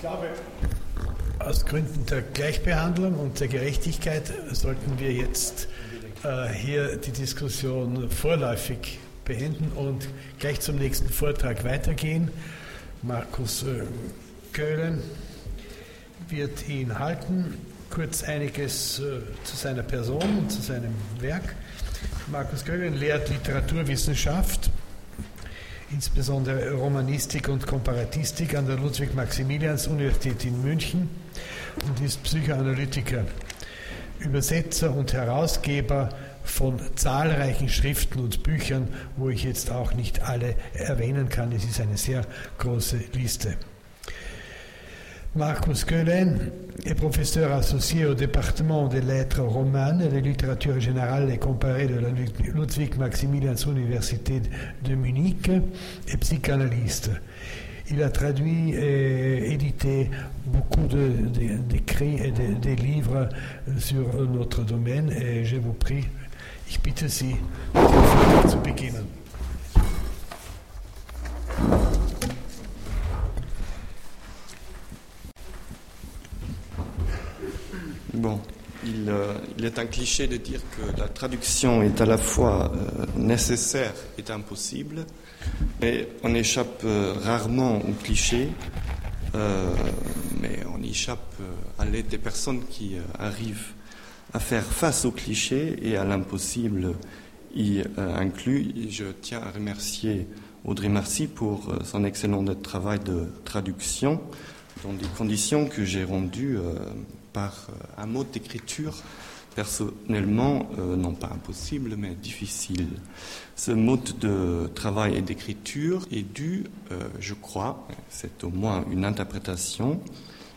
Ich glaube, aus Gründen der Gleichbehandlung und der Gerechtigkeit sollten wir jetzt äh, hier die Diskussion vorläufig beenden und gleich zum nächsten Vortrag weitergehen. Markus äh, Köhlen wird ihn halten. Kurz einiges äh, zu seiner Person und zu seinem Werk. Markus Köhlen lehrt Literaturwissenschaft, insbesondere Romanistik und Komparatistik an der Ludwig-Maximilians-Universität in München und ist Psychoanalytiker, Übersetzer und Herausgeber von zahlreichen Schriften und Büchern, wo ich jetzt auch nicht alle erwähnen kann. Es ist eine sehr große Liste. Marcus Quelen est professeur associé au département des lettres romanes et de littérature générale et comparée de la Ludwig Maximilians Université de Munich et psychanalyste. Il a traduit et édité beaucoup d'écrits et de, de, livres sur notre domaine et je vous prie, ich bitte Sie, zu beginnen. Bon, il, euh, il, est un cliché de dire que la traduction est à la fois euh, nécessaire et impossible, mais on échappe euh, rarement au cliché, euh, mais on échappe à l'aide des personnes qui arrivent à faire face au cliché et à l'impossible y inclus. Je tiens à remercier Audrey Marcy pour son excellent travail de traduction dans des conditions que j'ai rendues par un mode d'écriture personnellement, euh, non pas impossible, mais difficile. Ce mode de travail et d'écriture est dû, euh, je crois, c'est au moins une interprétation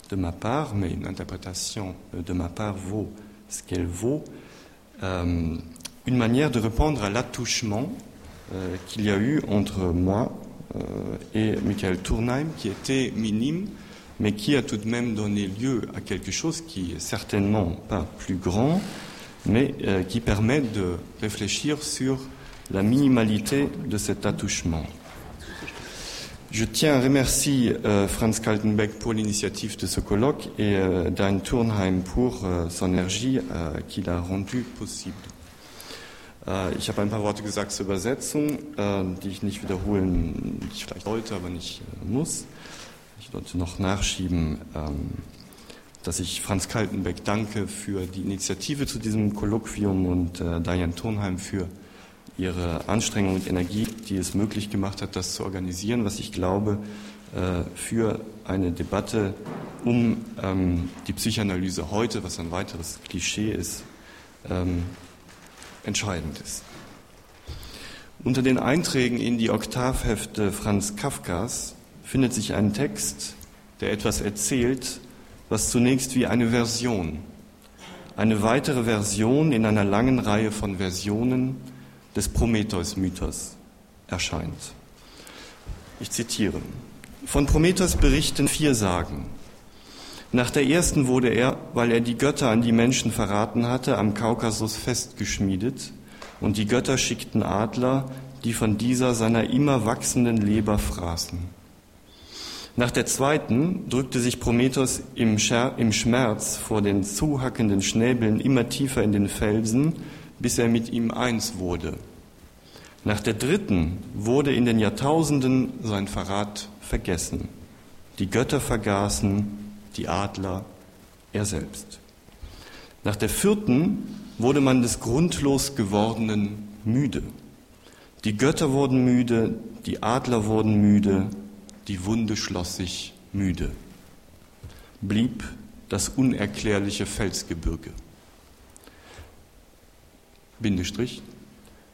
de ma part, mais une interprétation de ma part vaut ce qu'elle vaut, une manière de répondre à l'attouchement qu'il y a eu entre moi et Michael Tournheim, qui était minime, mais qui a tout de même donné lieu à quelque chose qui est certainement pas plus grand, mais euh, qui permet de réfléchir sur la minimalité de cet attouchement. Je tiens à remercier euh, Franz Kaltenbeck pour l'initiative de ce colloque et euh, Dan Turnheim pour euh, son énergie euh, qu'il a rendue possible. Ich habe ein paar Worte gesagt zur Übersetzung, äh, die ich nicht wiederholen, die ich vielleicht sollte, aber nicht äh, muss. Sollte noch nachschieben, ähm, dass ich Franz Kaltenbeck danke für die Initiative zu diesem Kolloquium und äh, Diane Turnheim für ihre Anstrengung und Energie, die es möglich gemacht hat, das zu organisieren, was ich glaube, äh, für eine Debatte um ähm, die Psychoanalyse heute, was ein weiteres Klischee ist, ähm, entscheidend ist. Unter den Einträgen in die Oktavhefte Franz Kafkas findet sich ein Text, der etwas erzählt, was zunächst wie eine Version, eine weitere Version in einer langen Reihe von Versionen des Prometheus-Mythos erscheint. Ich zitiere. Von Prometheus berichten vier Sagen. Nach der ersten wurde er, weil er die Götter an die Menschen verraten hatte, am Kaukasus festgeschmiedet, und die Götter schickten Adler, die von dieser seiner immer wachsenden Leber fraßen. Nach der zweiten drückte sich Prometheus im, Schmerz vor den zuhackenden Schnäbeln immer tiefer in den Felsen, bis er mit ihm eins wurde. Nach der dritten wurde in den Jahrtausenden sein Verrat vergessen. Die Götter vergaßen, die Adler, er selbst. Nach der vierten wurde man des grundlos gewordenen müde. Die Götter wurden müde, die Adler wurden müde, die Wunde schloss sich müde. Blieb das unerklärliche Felsgebirge. Bindestrich.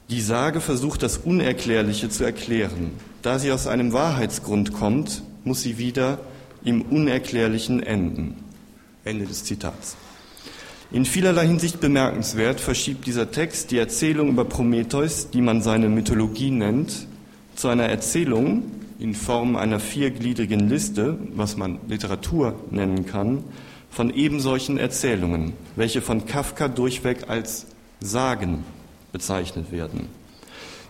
Die Sage versucht das Unerklärliche zu erklären. Da sie aus einem Wahrheitsgrund kommt, muss sie wieder im Unerklärlichen enden. Ende des Zitats. In vielerlei Hinsicht bemerkenswert verschiebt dieser Text die Erzählung über Prometheus, die man seine Mythologie nennt, zu einer Erzählung, in Form einer viergliedrigen Liste, was man Literatur nennen kann, von ebensolchen Erzählungen, welche von Kafka durchweg als Sagen bezeichnet werden.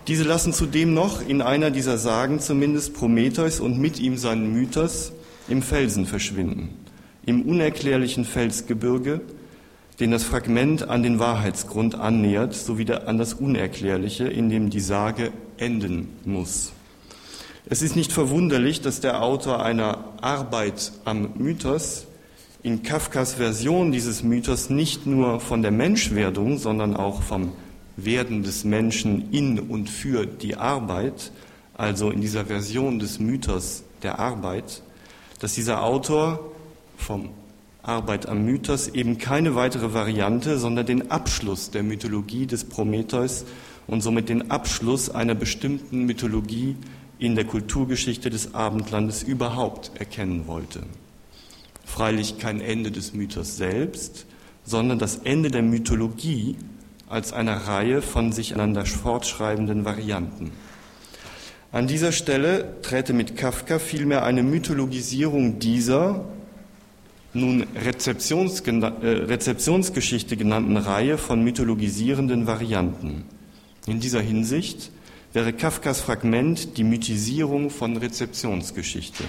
Diese lassen zudem noch in einer dieser Sagen zumindest Prometheus und mit ihm seinen Mythos im Felsen verschwinden, im unerklärlichen Felsgebirge, den das Fragment an den Wahrheitsgrund annähert, sowie an das Unerklärliche, in dem die Sage enden muss. Es ist nicht verwunderlich, dass der Autor einer Arbeit am Mythos in Kafkas Version dieses Mythos nicht nur von der Menschwerdung, sondern auch vom Werden des Menschen in und für die Arbeit, also in dieser Version des Mythos der Arbeit, dass dieser Autor vom Arbeit am Mythos eben keine weitere Variante, sondern den Abschluss der Mythologie des Prometheus und somit den Abschluss einer bestimmten Mythologie in der Kulturgeschichte des Abendlandes überhaupt erkennen wollte. Freilich kein Ende des Mythos selbst, sondern das Ende der Mythologie als einer Reihe von sich einander fortschreibenden Varianten. An dieser Stelle träte mit Kafka vielmehr eine Mythologisierung dieser nun Rezeptions, äh, Rezeptionsgeschichte genannten Reihe von mythologisierenden Varianten. In dieser Hinsicht wäre Kafkas Fragment die Mythisierung von Rezeptionsgeschichte.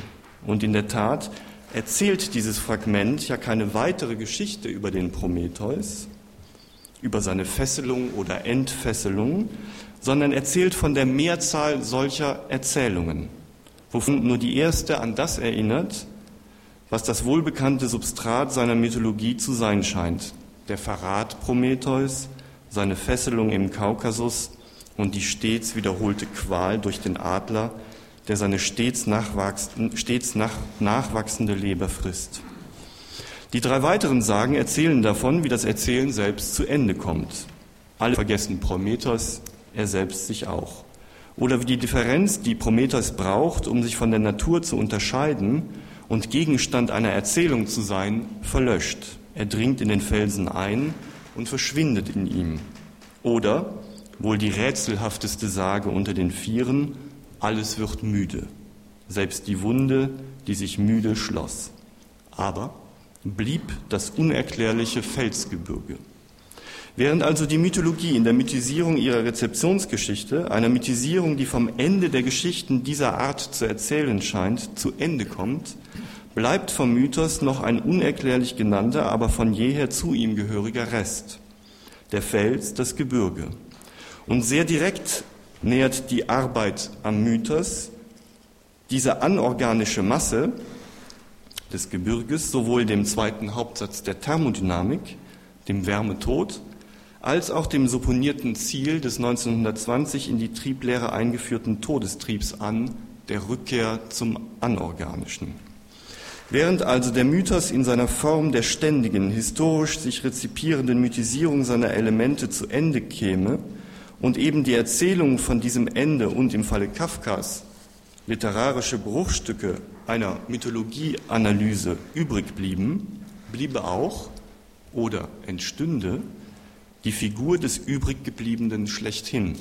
Und in der Tat erzählt dieses Fragment ja keine weitere Geschichte über den Prometheus, über seine Fesselung oder Entfesselung, sondern erzählt von der Mehrzahl solcher Erzählungen, wovon nur die erste an das erinnert, was das wohlbekannte Substrat seiner Mythologie zu sein scheint, der Verrat Prometheus, seine Fesselung im Kaukasus und die stets wiederholte Qual durch den Adler, der seine stets, stets nach, nachwachsende Leber frisst. Die drei weiteren Sagen erzählen davon, wie das Erzählen selbst zu Ende kommt. Alle vergessen Prometheus, er selbst sich auch. Oder wie die Differenz, die Prometheus braucht, um sich von der Natur zu unterscheiden und Gegenstand einer Erzählung zu sein, verlöscht. Er dringt in den Felsen ein und verschwindet in ihm. Oder, wohl die rätselhafteste Sage unter den Vieren, alles wird müde, selbst die Wunde, die sich müde schloss. Aber blieb das unerklärliche Felsgebirge. Während also die Mythologie in der Mythisierung ihrer Rezeptionsgeschichte, einer Mythisierung, die vom Ende der Geschichten dieser Art zu erzählen scheint, zu Ende kommt, bleibt vom Mythos noch ein unerklärlich genannter, aber von jeher zu ihm gehöriger Rest. Der Fels, das Gebirge. Und sehr direkt nähert die Arbeit am Mythos diese anorganische Masse des Gebirges sowohl dem zweiten Hauptsatz der Thermodynamik, dem Wärmetod, als auch dem supponierten Ziel des 1920 in die Trieblehre eingeführten Todestriebs an, der Rückkehr zum Anorganischen. Während also der Mythos in seiner Form der ständigen, historisch sich rezipierenden Mythisierung seiner Elemente zu Ende käme, und eben die Erzählung von diesem Ende und im Falle Kafkas literarische Bruchstücke einer Mythologieanalyse übrig blieben, bliebe auch oder entstünde die Figur des übriggebliebenen schlechthin,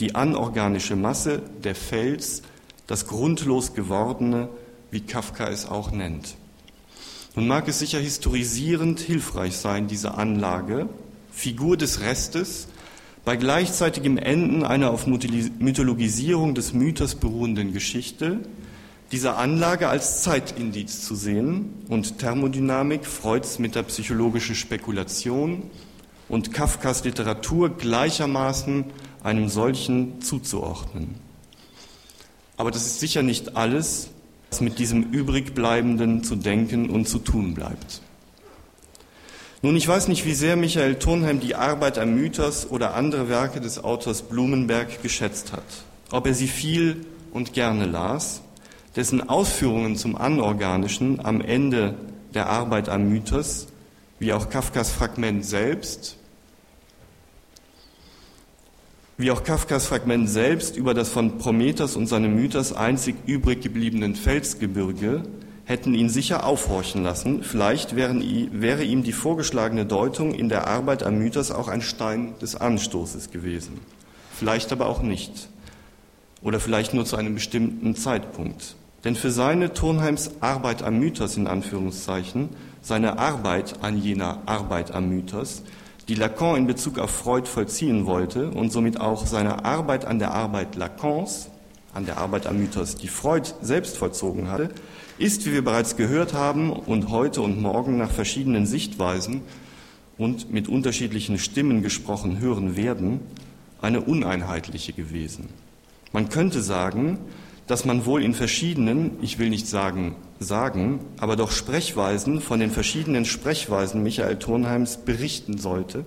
die anorganische Masse, der Fels, das grundlos gewordene, wie Kafka es auch nennt. Nun mag es sicher historisierend hilfreich sein, diese Anlage, Figur des Restes, bei gleichzeitigem Enden einer auf Mythologisierung des Mythos beruhenden Geschichte dieser Anlage als Zeitindiz zu sehen und Thermodynamik, Freuds metapsychologische Spekulation und Kafkas Literatur gleichermaßen einem solchen zuzuordnen. Aber das ist sicher nicht alles, was mit diesem übrigbleibenden zu denken und zu tun bleibt. Nun, ich weiß nicht, wie sehr Michael Turnheim die Arbeit am Mythos oder andere Werke des Autors Blumenberg geschätzt hat, ob er sie viel und gerne las, dessen Ausführungen zum Anorganischen am Ende der Arbeit am Mythos, wie auch Kafkas Fragment selbst, wie auch Kafkas Fragment selbst über das von Prometheus und seinem Mythos einzig übrig gebliebenen Felsgebirge hätten ihn sicher aufhorchen lassen. Vielleicht wäre ihm die vorgeschlagene Deutung in der Arbeit am Mythos auch ein Stein des Anstoßes gewesen. Vielleicht aber auch nicht. Oder vielleicht nur zu einem bestimmten Zeitpunkt. Denn für seine Turnheims Arbeit am Mythos in Anführungszeichen, seine Arbeit an jener Arbeit am Mythos, die Lacan in Bezug auf Freud vollziehen wollte und somit auch seine Arbeit an der Arbeit Lacans, an der Arbeit am Mythos, die Freud selbst vollzogen hatte, ist, wie wir bereits gehört haben und heute und morgen nach verschiedenen Sichtweisen und mit unterschiedlichen Stimmen gesprochen hören werden, eine uneinheitliche gewesen. Man könnte sagen, dass man wohl in verschiedenen, ich will nicht sagen sagen, aber doch Sprechweisen von den verschiedenen Sprechweisen Michael Turnheims berichten sollte,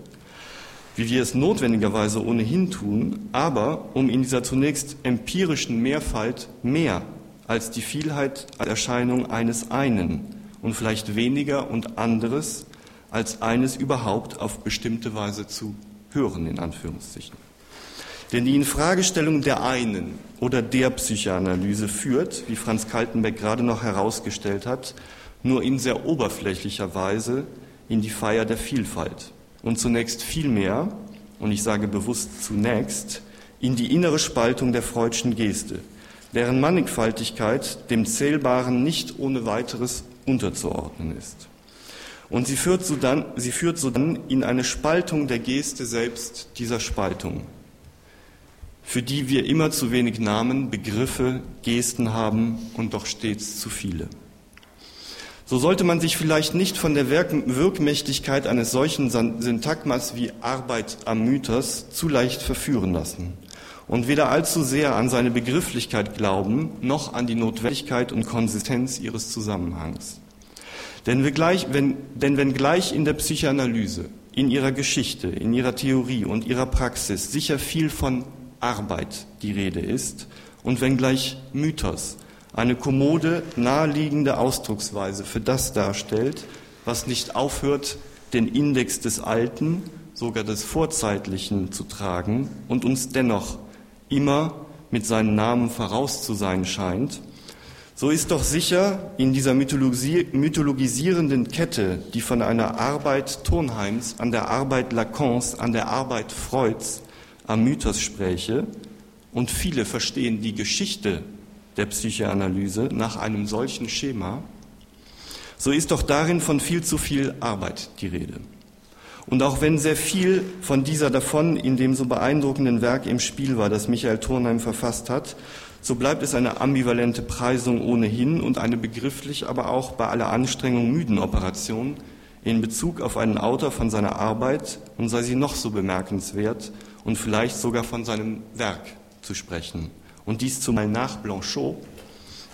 wie wir es notwendigerweise ohnehin tun, aber um in dieser zunächst empirischen Mehrfalt mehr als die Vielheit als Erscheinung eines einen und vielleicht weniger und anderes als eines überhaupt auf bestimmte Weise zu hören, in Anführungszeichen. Denn die Infragestellung der einen oder der Psychoanalyse führt, wie Franz Kaltenbeck gerade noch herausgestellt hat, nur in sehr oberflächlicher Weise in die Feier der Vielfalt und zunächst vielmehr, und ich sage bewusst zunächst, in die innere Spaltung der freudschen Geste, deren Mannigfaltigkeit dem Zählbaren nicht ohne weiteres unterzuordnen ist. Und sie führt, so dann, sie führt sodann in eine Spaltung der Geste selbst dieser Spaltung, für die wir immer zu wenig Namen, Begriffe, Gesten haben und doch stets zu viele. So sollte man sich vielleicht nicht von der Wirkmächtigkeit eines solchen Syntagmas wie Arbeit am Mythos zu leicht verführen lassen und weder allzu sehr an seine Begrifflichkeit glauben, noch an die Notwendigkeit und Konsistenz ihres Zusammenhangs. Denn, gleich, wenn, denn wenn gleich in der Psychoanalyse, in ihrer Geschichte, in ihrer Theorie und ihrer Praxis sicher viel von Arbeit die Rede ist und wenngleich Mythos eine kommode, naheliegende Ausdrucksweise für das darstellt, was nicht aufhört, den Index des Alten, sogar des Vorzeitlichen zu tragen und uns dennoch immer mit seinen Namen voraus zu sein scheint, so ist doch sicher in dieser mythologisierenden Kette, die von einer Arbeit Turnheims an der Arbeit Lacans, an der Arbeit Freuds am Mythos spräche, und viele verstehen die Geschichte der Psychoanalyse nach einem solchen Schema, so ist doch darin von viel zu viel Arbeit die Rede. Und auch wenn sehr viel von dieser davon in dem so beeindruckenden Werk im Spiel war, das Michael Turnheim verfasst hat, so bleibt es eine ambivalente Preisung ohnehin und eine begrifflich, aber auch bei aller Anstrengung müden Operation in Bezug auf einen Autor von seiner Arbeit und sei sie noch so bemerkenswert und vielleicht sogar von seinem Werk zu sprechen. Und dies zumal nach Blanchot,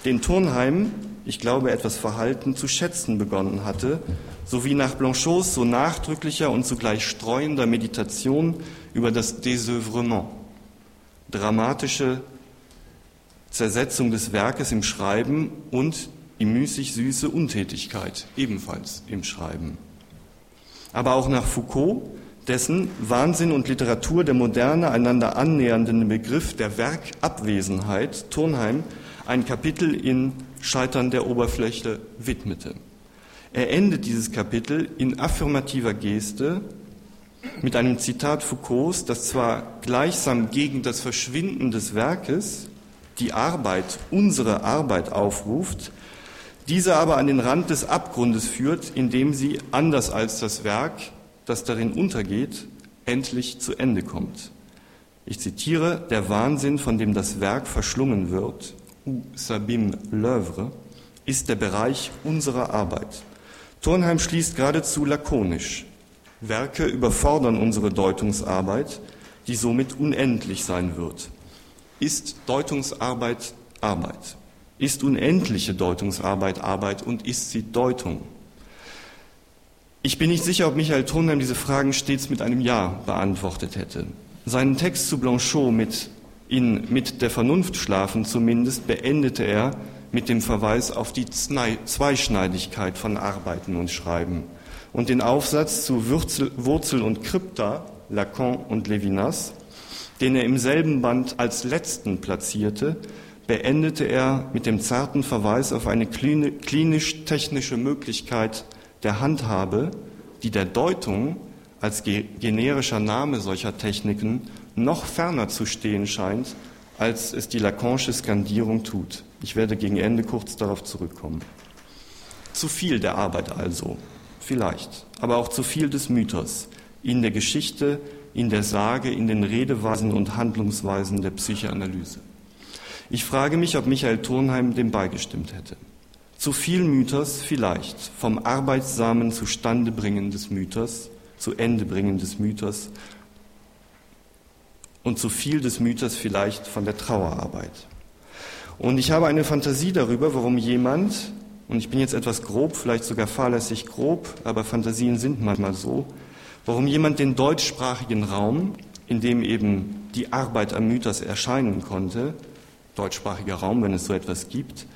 den Turnheim, ich glaube, etwas verhalten zu schätzen begonnen hatte, sowie nach Blanchots so nachdrücklicher und zugleich streuender Meditation über das Désœuvrement, dramatische Zersetzung des Werkes im Schreiben und die müßig süße Untätigkeit, ebenfalls im Schreiben. Aber auch nach Foucault, dessen Wahnsinn und Literatur der Moderne einander annähernden Begriff der Werkabwesenheit Turnheim ein Kapitel in Scheitern der Oberfläche widmete. Er endet dieses Kapitel in affirmativer Geste mit einem Zitat Foucaults, das zwar gleichsam gegen das Verschwinden des Werkes die Arbeit, unsere Arbeit aufruft, diese aber an den Rand des Abgrundes führt, indem sie, anders als das Werk, das darin untergeht, endlich zu Ende kommt. Ich zitiere, der Wahnsinn, von dem das Werk verschlungen wird, ou s'abîme l'œuvre, ist der Bereich unserer Arbeit. Turnheim schließt geradezu lakonisch. Werke überfordern unsere Deutungsarbeit, die somit unendlich sein wird. Ist Deutungsarbeit Arbeit? Ist unendliche Deutungsarbeit Arbeit und ist sie Deutung? Ich bin nicht sicher, ob Michael Turnheim diese Fragen stets mit einem Ja beantwortet hätte. Seinen Text zu Blanchot mit in Mit der Vernunft schlafen zumindest beendete er mit dem Verweis auf die Zweischneidigkeit von Arbeiten und Schreiben. Und den Aufsatz zu Wurzel, Wurzel und Krypta, Lacan und Levinas, den er im selben Band als letzten platzierte, beendete er mit dem zarten Verweis auf eine klinisch-technische Möglichkeit der Handhabe, die der Deutung als generischer Name solcher Techniken noch ferner zu stehen scheint, als es die Lacanische Skandierung tut. Ich werde gegen Ende kurz darauf zurückkommen. Zu viel der Arbeit also, vielleicht, aber auch zu viel des Mythos in der Geschichte, in der Sage, in den Redeweisen und Handlungsweisen der Psychoanalyse. Ich frage mich, ob Michael Turnheim dem beigestimmt hätte. Zu viel Mythos vielleicht, vom arbeitsamen Zustandebringen des Mythos, zu Ende bringen des Mythos und zu viel des Mythos vielleicht von der Trauerarbeit. Und ich habe eine Fantasie darüber, warum jemand, und ich bin jetzt etwas grob, vielleicht sogar fahrlässig grob, aber Fantasien sind manchmal so, warum jemand den deutschsprachigen Raum, in dem eben die Arbeit am Mythos erscheinen konnte, deutschsprachiger Raum, wenn es so etwas gibt,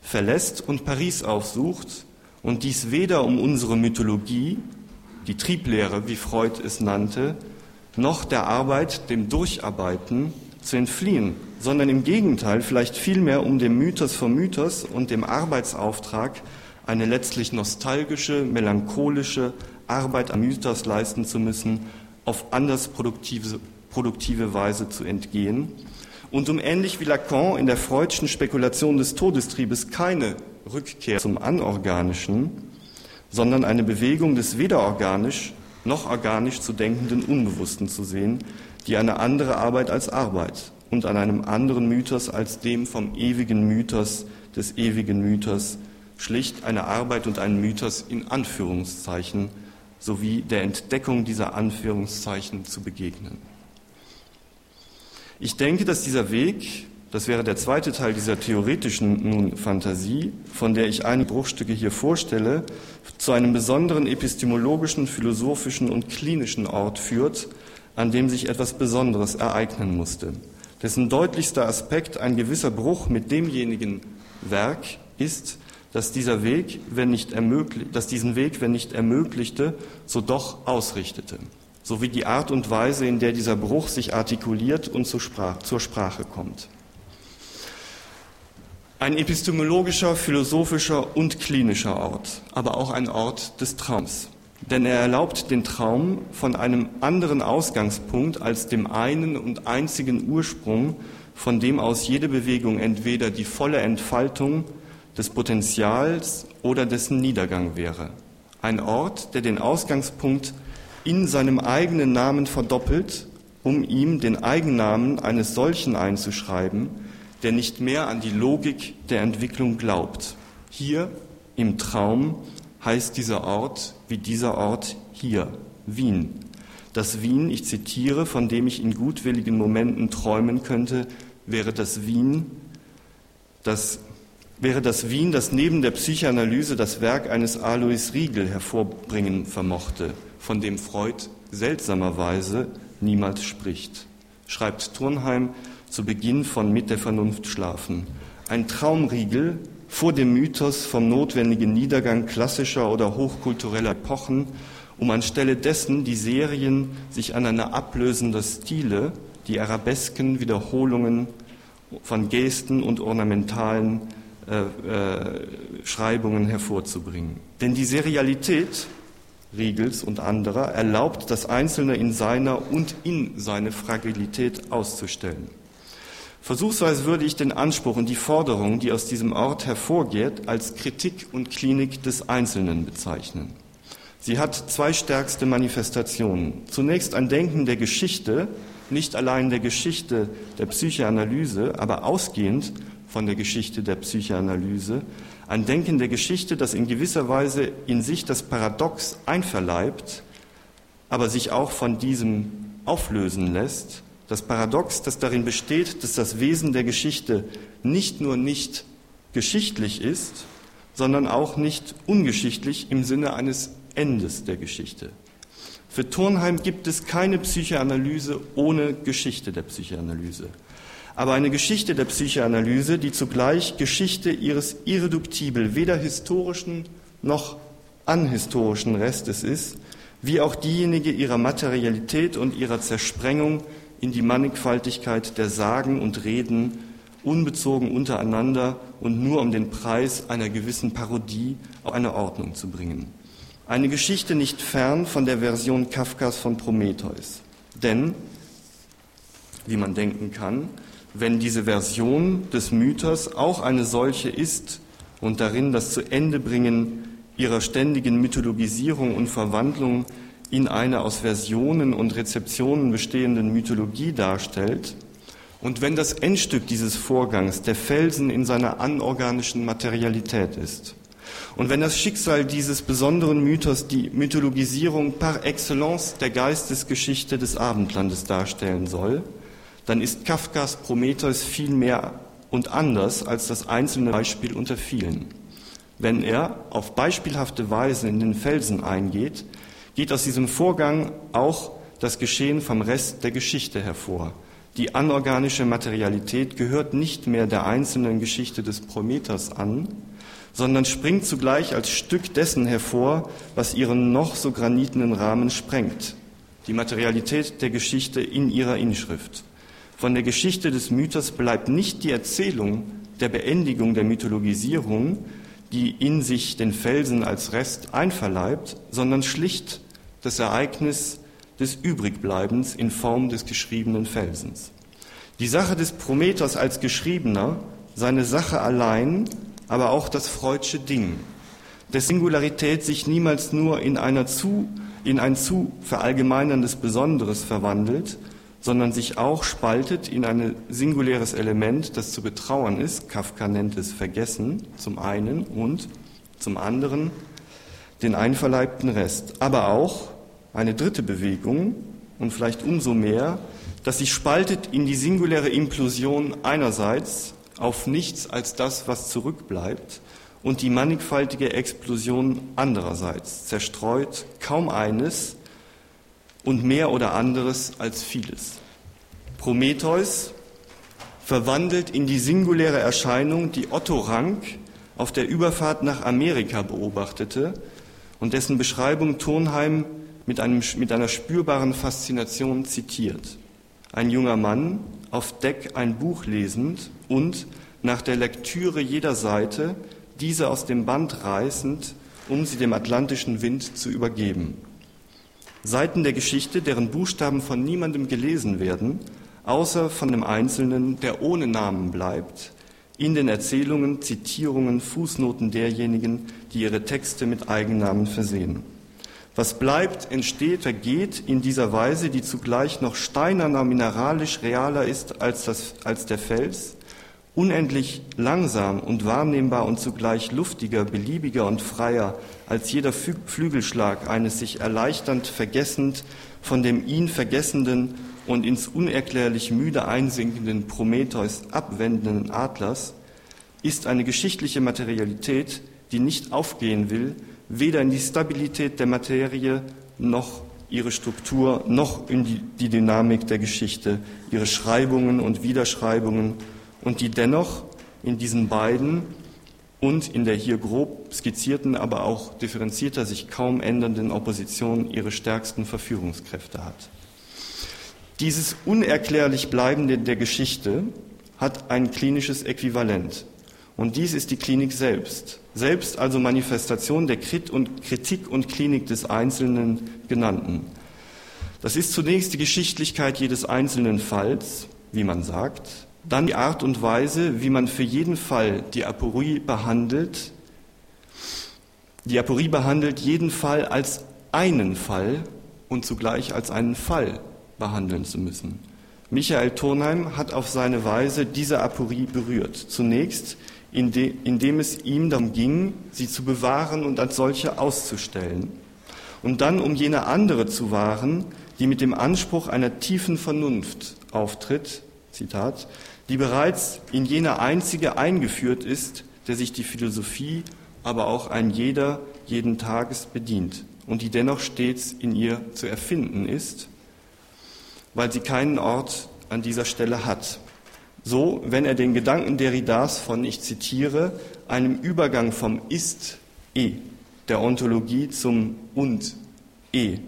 verlässt und Paris aufsucht und dies weder um unsere Mythologie, die Trieblehre, wie Freud es nannte, noch der Arbeit, dem Durcharbeiten zu entfliehen, sondern im Gegenteil vielleicht vielmehr um dem Mythos vom Mythos und dem Arbeitsauftrag eine letztlich nostalgische, melancholische Arbeit am Mythos leisten zu müssen, auf anders produktive, produktive Weise zu entgehen. Und um ähnlich wie Lacan in der freudschen Spekulation des Todestriebes keine Rückkehr zum Anorganischen, sondern eine Bewegung des weder organisch noch organisch zu denkenden Unbewussten zu sehen, die eine andere Arbeit als Arbeit und an einem anderen Mythos als dem vom ewigen Mythos des ewigen Mythos schlicht eine Arbeit und einen Mythos in Anführungszeichen sowie der Entdeckung dieser Anführungszeichen zu begegnen. Ich denke, dass dieser Weg, das wäre der zweite Teil dieser theoretischen nun Fantasie, von der ich einige Bruchstücke hier vorstelle, zu einem besonderen epistemologischen, philosophischen und klinischen Ort führt, an dem sich etwas Besonderes ereignen musste, dessen deutlichster Aspekt ein gewisser Bruch mit demjenigen Werk ist, dass dieser Weg, wenn nicht dass diesen Weg, wenn nicht ermöglichte, so doch ausrichtete sowie die Art und Weise, in der dieser Bruch sich artikuliert und zur Sprache kommt. Ein epistemologischer, philosophischer und klinischer Ort, aber auch ein Ort des Traums. Denn er erlaubt den Traum von einem anderen Ausgangspunkt als dem einen und einzigen Ursprung, von dem aus jede Bewegung entweder die volle Entfaltung des Potenzials oder dessen Niedergang wäre. Ein Ort, der den Ausgangspunkt in seinem eigenen Namen verdoppelt, um ihm den Eigennamen eines solchen einzuschreiben, der nicht mehr an die Logik der Entwicklung glaubt. Hier im Traum heißt dieser Ort wie dieser Ort hier, Wien. Das Wien, ich zitiere, von dem ich in gutwilligen Momenten träumen könnte, wäre das Wien, das wäre das Wien, das neben der Psychoanalyse das Werk eines Alois Riegel hervorbringen vermochte von dem Freud seltsamerweise niemals spricht. Schreibt Turnheim zu Beginn von Mit der Vernunft schlafen. Ein Traumriegel vor dem Mythos vom notwendigen Niedergang klassischer oder hochkultureller Epochen, um anstelle dessen die Serien sich aneinander ablösender Stile, die arabesken Wiederholungen von Gesten und ornamentalen äh, äh, Schreibungen hervorzubringen. Denn die Serialität Riegels und anderer erlaubt, das Einzelne in seiner und in seine Fragilität auszustellen. Versuchsweise würde ich den Anspruch und die Forderung, die aus diesem Ort hervorgeht, als Kritik und Klinik des Einzelnen bezeichnen. Sie hat zwei stärkste Manifestationen. Zunächst ein Denken der Geschichte, nicht allein der Geschichte der Psychoanalyse, aber ausgehend von der Geschichte der Psychoanalyse, ein Denken der Geschichte, das in gewisser Weise in sich das Paradox einverleibt, aber sich auch von diesem auflösen lässt. Das Paradox, das darin besteht, dass das Wesen der Geschichte nicht nur nicht geschichtlich ist, sondern auch nicht ungeschichtlich im Sinne eines Endes der Geschichte. Für Turnheim gibt es keine Psychoanalyse ohne Geschichte der Psychoanalyse aber eine Geschichte der Psychoanalyse, die zugleich Geschichte ihres irreduktible weder historischen noch anhistorischen Restes ist, wie auch diejenige ihrer Materialität und ihrer Zersprengung in die Mannigfaltigkeit der Sagen und Reden, unbezogen untereinander und nur um den Preis einer gewissen Parodie auf eine Ordnung zu bringen. Eine Geschichte nicht fern von der Version Kafkas von Prometheus. Denn, wie man denken kann, wenn diese Version des Mythos auch eine solche ist und darin das zu Ende bringen ihrer ständigen Mythologisierung und Verwandlung in eine aus Versionen und Rezeptionen bestehenden Mythologie darstellt Und wenn das Endstück dieses Vorgangs der Felsen in seiner anorganischen Materialität ist, und wenn das Schicksal dieses besonderen Mythos die Mythologisierung par excellence der Geistesgeschichte des Abendlandes darstellen soll, dann ist Kafkas Prometheus viel mehr und anders als das einzelne Beispiel unter vielen. Wenn er auf beispielhafte Weise in den Felsen eingeht, geht aus diesem Vorgang auch das Geschehen vom Rest der Geschichte hervor. Die anorganische Materialität gehört nicht mehr der einzelnen Geschichte des Prometheus an, sondern springt zugleich als Stück dessen hervor, was ihren noch so granitenen Rahmen sprengt, die Materialität der Geschichte in ihrer Inschrift. Von der Geschichte des Mythos bleibt nicht die Erzählung der Beendigung der Mythologisierung, die in sich den Felsen als Rest einverleibt, sondern schlicht das Ereignis des Übrigbleibens in Form des geschriebenen Felsens. Die Sache des Prometheus als Geschriebener, seine Sache allein, aber auch das freudsche Ding, des Singularität sich niemals nur in, einer zu, in ein zu verallgemeinerndes Besonderes verwandelt, sondern sich auch spaltet in ein singuläres Element, das zu betrauern ist. Kafka nennt es Vergessen zum einen und zum anderen den einverleibten Rest. Aber auch eine dritte Bewegung und vielleicht umso mehr, dass sich spaltet in die singuläre Implosion einerseits auf nichts als das, was zurückbleibt, und die mannigfaltige Explosion andererseits, zerstreut kaum eines, und mehr oder anderes als vieles. Prometheus verwandelt in die singuläre Erscheinung, die Otto Rank auf der Überfahrt nach Amerika beobachtete und dessen Beschreibung Turnheim mit, einem, mit einer spürbaren Faszination zitiert. Ein junger Mann, auf Deck ein Buch lesend und nach der Lektüre jeder Seite diese aus dem Band reißend, um sie dem atlantischen Wind zu übergeben. Seiten der Geschichte, deren Buchstaben von niemandem gelesen werden, außer von dem Einzelnen, der ohne Namen bleibt, in den Erzählungen, Zitierungen, Fußnoten derjenigen, die ihre Texte mit Eigennamen versehen. Was bleibt, entsteht, vergeht in dieser Weise, die zugleich noch steinerner, mineralisch realer ist als, das, als der Fels, unendlich langsam und wahrnehmbar und zugleich luftiger, beliebiger und freier als jeder Flügelschlag eines sich erleichternd vergessend von dem ihn vergessenden und ins unerklärlich müde einsinkenden Prometheus abwendenden Adlers, ist eine geschichtliche Materialität, die nicht aufgehen will, weder in die Stabilität der Materie noch ihre Struktur, noch in die, die Dynamik der Geschichte, ihre Schreibungen und Wiederschreibungen und die dennoch in diesen beiden und in der hier grob skizzierten, aber auch differenzierter sich kaum ändernden Opposition ihre stärksten Verführungskräfte hat. Dieses unerklärlich Bleibende der Geschichte hat ein klinisches Äquivalent. Und dies ist die Klinik selbst. Selbst also Manifestation der Kritik und Klinik des einzelnen Genannten. Das ist zunächst die Geschichtlichkeit jedes einzelnen Falls, wie man sagt, dann die Art und Weise, wie man für jeden Fall die Aporie behandelt. Die Aporie behandelt jeden Fall als einen Fall und zugleich als einen Fall behandeln zu müssen. Michael Turnheim hat auf seine Weise diese Aporie berührt. Zunächst, indem es ihm darum ging, sie zu bewahren und als solche auszustellen. Und dann, um jene andere zu wahren, die mit dem Anspruch einer tiefen Vernunft auftritt, Zitat, die bereits in jener einzige eingeführt ist, der sich die Philosophie, aber auch ein jeder jeden Tages bedient und die dennoch stets in ihr zu erfinden ist, weil sie keinen Ort an dieser Stelle hat. So, wenn er den Gedanken Derridas von, ich zitiere, einem Übergang vom Ist-E der Ontologie zum Und-E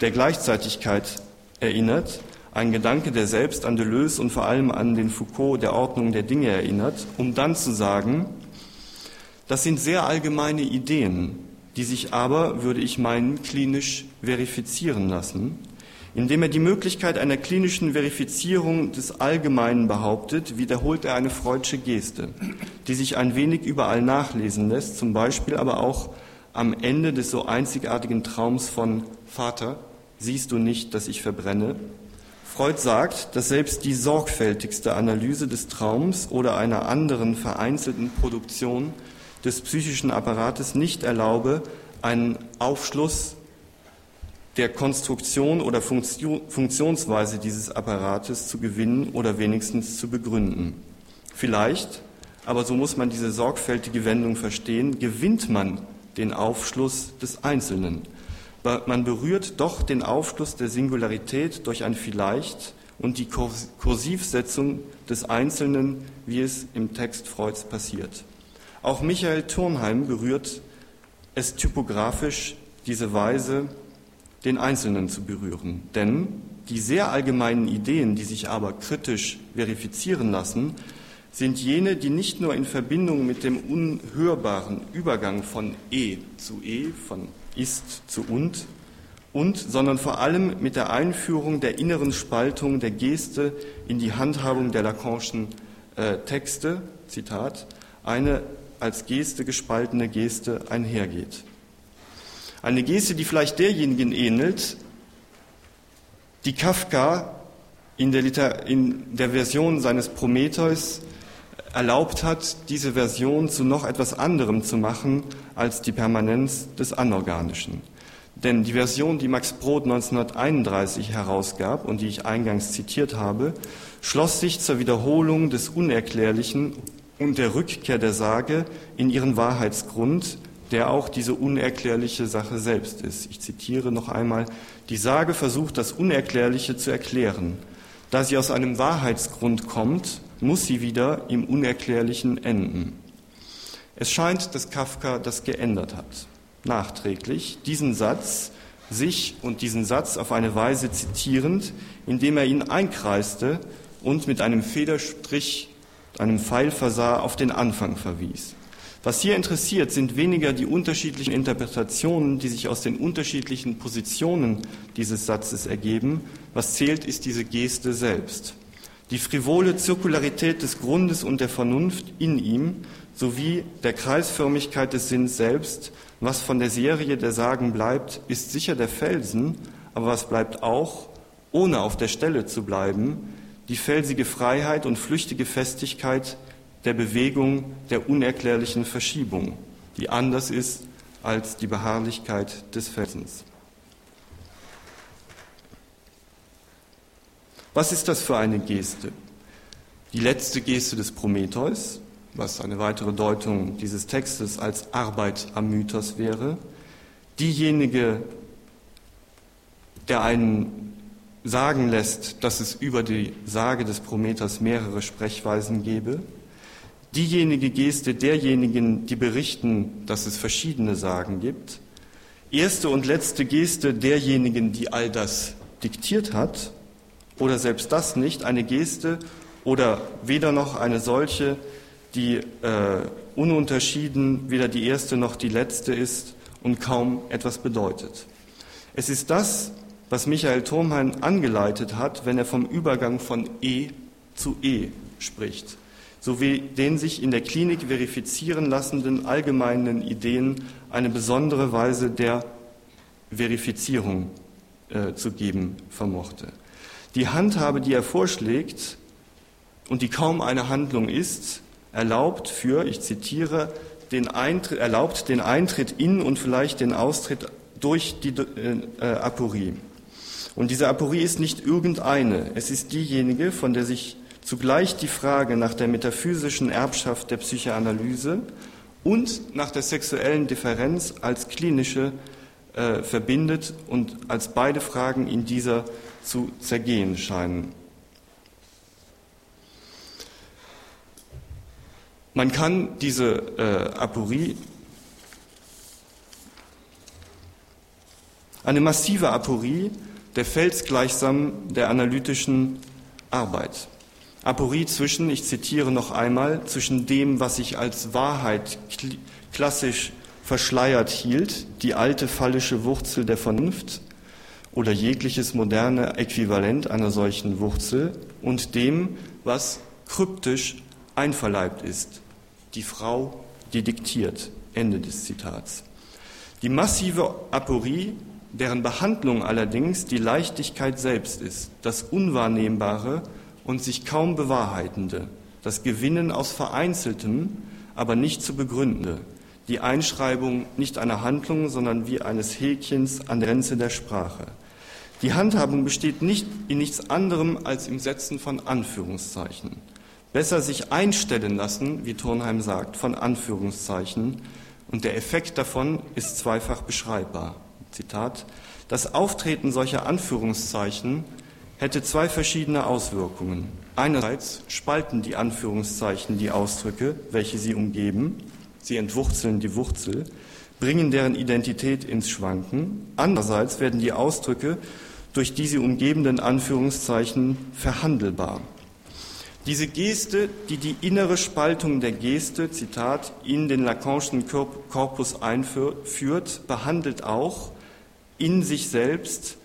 der Gleichzeitigkeit erinnert, ein Gedanke, der selbst an Deleuze und vor allem an den Foucault der Ordnung der Dinge erinnert, um dann zu sagen, das sind sehr allgemeine Ideen, die sich aber, würde ich meinen, klinisch verifizieren lassen, indem er die Möglichkeit einer klinischen Verifizierung des Allgemeinen behauptet, wiederholt er eine freudsche Geste, die sich ein wenig überall nachlesen lässt, zum Beispiel aber auch am Ende des so einzigartigen Traums von Vater, siehst du nicht, dass ich verbrenne, Freud sagt, dass selbst die sorgfältigste Analyse des Traums oder einer anderen vereinzelten Produktion des psychischen Apparates nicht erlaube, einen Aufschluss der Konstruktion oder Funktionsweise dieses Apparates zu gewinnen oder wenigstens zu begründen. Vielleicht, aber so muss man diese sorgfältige Wendung verstehen, gewinnt man den Aufschluss des Einzelnen man berührt doch den Aufschluss der Singularität durch ein Vielleicht und die Kursivsetzung des Einzelnen, wie es im Text Freuds passiert. Auch Michael Turnheim berührt es typografisch diese Weise, den Einzelnen zu berühren. Denn die sehr allgemeinen Ideen, die sich aber kritisch verifizieren lassen, sind jene, die nicht nur in Verbindung mit dem unhörbaren Übergang von E zu E, von ist zu und und, sondern vor allem mit der Einführung der inneren Spaltung der Geste in die Handhabung der Lacanischen äh, Texte, Zitat, eine als Geste gespaltene Geste einhergeht. Eine Geste, die vielleicht derjenigen ähnelt, die Kafka in der, Liter in der Version seines Prometheus erlaubt hat, diese Version zu noch etwas anderem zu machen als die Permanenz des Anorganischen. Denn die Version, die Max Brod 1931 herausgab und die ich eingangs zitiert habe, schloss sich zur Wiederholung des Unerklärlichen und der Rückkehr der Sage in ihren Wahrheitsgrund, der auch diese unerklärliche Sache selbst ist. Ich zitiere noch einmal, die Sage versucht das Unerklärliche zu erklären. Da sie aus einem Wahrheitsgrund kommt, muss sie wieder im Unerklärlichen enden. Es scheint, dass Kafka das geändert hat, nachträglich, diesen Satz sich und diesen Satz auf eine Weise zitierend, indem er ihn einkreiste und mit einem Federstrich, einem Pfeil versah, auf den Anfang verwies. Was hier interessiert, sind weniger die unterschiedlichen Interpretationen, die sich aus den unterschiedlichen Positionen dieses Satzes ergeben. Was zählt, ist diese Geste selbst. Die frivole Zirkularität des Grundes und der Vernunft in ihm sowie der Kreisförmigkeit des Sinns selbst, was von der Serie der Sagen bleibt, ist sicher der Felsen, aber was bleibt auch, ohne auf der Stelle zu bleiben, die felsige Freiheit und flüchtige Festigkeit der Bewegung der unerklärlichen Verschiebung, die anders ist als die Beharrlichkeit des Felsens. Was ist das für eine Geste? Die letzte Geste des Prometheus, was eine weitere Deutung dieses Textes als Arbeit am Mythos wäre. Diejenige, der einen sagen lässt, dass es über die Sage des Prometheus mehrere Sprechweisen gebe. Diejenige Geste derjenigen, die berichten, dass es verschiedene Sagen gibt. Erste und letzte Geste derjenigen, die all das diktiert hat oder selbst das nicht, eine Geste oder weder noch eine solche, die äh, ununterschieden weder die erste noch die letzte ist und kaum etwas bedeutet. Es ist das, was Michael Thomheim angeleitet hat, wenn er vom Übergang von E zu E spricht, sowie den sich in der Klinik verifizieren lassenden allgemeinen Ideen eine besondere Weise der Verifizierung äh, zu geben vermochte. Die Handhabe, die er vorschlägt und die kaum eine Handlung ist, erlaubt für, ich zitiere, den Eintritt, erlaubt den Eintritt in und vielleicht den Austritt durch die äh, Aporie. Und diese Aporie ist nicht irgendeine, es ist diejenige, von der sich zugleich die Frage nach der metaphysischen Erbschaft der Psychoanalyse und nach der sexuellen Differenz als klinische äh, verbindet und als beide Fragen in dieser zu zergehen scheinen. Man kann diese äh, Aporie, eine massive Aporie, der Fels gleichsam der analytischen Arbeit. Aporie zwischen, ich zitiere noch einmal, zwischen dem, was sich als Wahrheit klassisch verschleiert hielt, die alte phallische Wurzel der Vernunft, oder jegliches moderne Äquivalent einer solchen Wurzel und dem, was kryptisch einverleibt ist. Die Frau, die diktiert. Ende des Zitats. Die massive Aporie deren Behandlung allerdings die Leichtigkeit selbst ist, das Unwahrnehmbare und sich kaum bewahrheitende, das Gewinnen aus Vereinzeltem, aber nicht zu begründende, die Einschreibung nicht einer Handlung, sondern wie eines Häkchens an der Grenze der Sprache. Die Handhabung besteht nicht in nichts anderem als im Setzen von Anführungszeichen. Besser sich einstellen lassen, wie Turnheim sagt, von Anführungszeichen, und der Effekt davon ist zweifach beschreibbar. Zitat, das Auftreten solcher Anführungszeichen hätte zwei verschiedene Auswirkungen. Einerseits spalten die Anführungszeichen die Ausdrücke, welche sie umgeben, sie entwurzeln die Wurzel, bringen deren Identität ins Schwanken. Andererseits werden die Ausdrücke durch die sie umgebenden Anführungszeichen verhandelbar. Diese Geste, die die innere Spaltung der Geste, Zitat, in den Lacanischen Korpus einführt, behandelt auch in sich selbst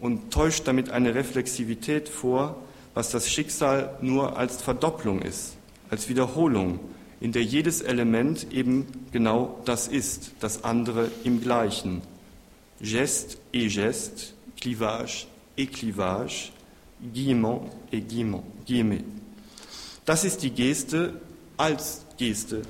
und täuscht damit eine Reflexivität vor, was das Schicksal nur als Verdopplung ist, als Wiederholung, in der jedes Element eben genau das ist, das andere im Gleichen. Geste et geste, clivage et clivage, guillemot et guillemot, Das ist die Geste als Geste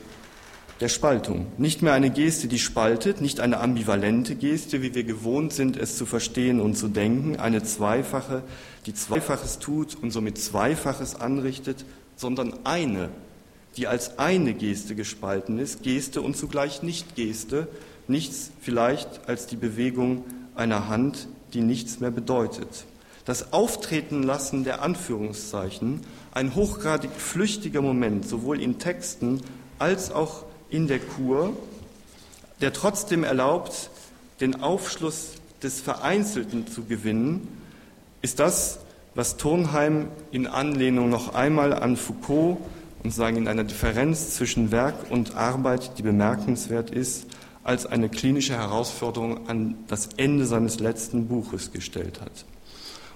der Spaltung. Nicht mehr eine Geste, die spaltet, nicht eine ambivalente Geste, wie wir gewohnt sind, es zu verstehen und zu denken, eine zweifache, die Zweifaches tut und somit Zweifaches anrichtet, sondern eine, die als eine Geste gespalten ist, Geste und zugleich nicht Geste, nichts vielleicht als die Bewegung einer Hand, die nichts mehr bedeutet. Das Auftreten lassen der Anführungszeichen, ein hochgradig flüchtiger Moment, sowohl in Texten als auch in der Kur, der trotzdem erlaubt, den Aufschluss des Vereinzelten zu gewinnen, ist das, was Turnheim in Anlehnung noch einmal an Foucault und sagen in einer Differenz zwischen Werk und Arbeit, die bemerkenswert ist, als eine klinische Herausforderung an das Ende seines letzten Buches gestellt hat.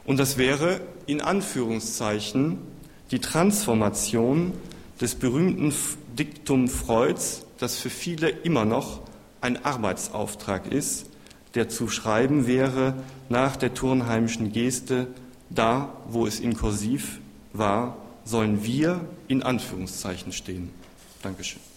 Und das wäre in Anführungszeichen die Transformation des berühmten Diktum Freuds, das für viele immer noch ein Arbeitsauftrag ist, der zu schreiben wäre nach der Turnheimischen Geste, da wo es in Kursiv war, sollen wir in Anführungszeichen stehen. Dankeschön.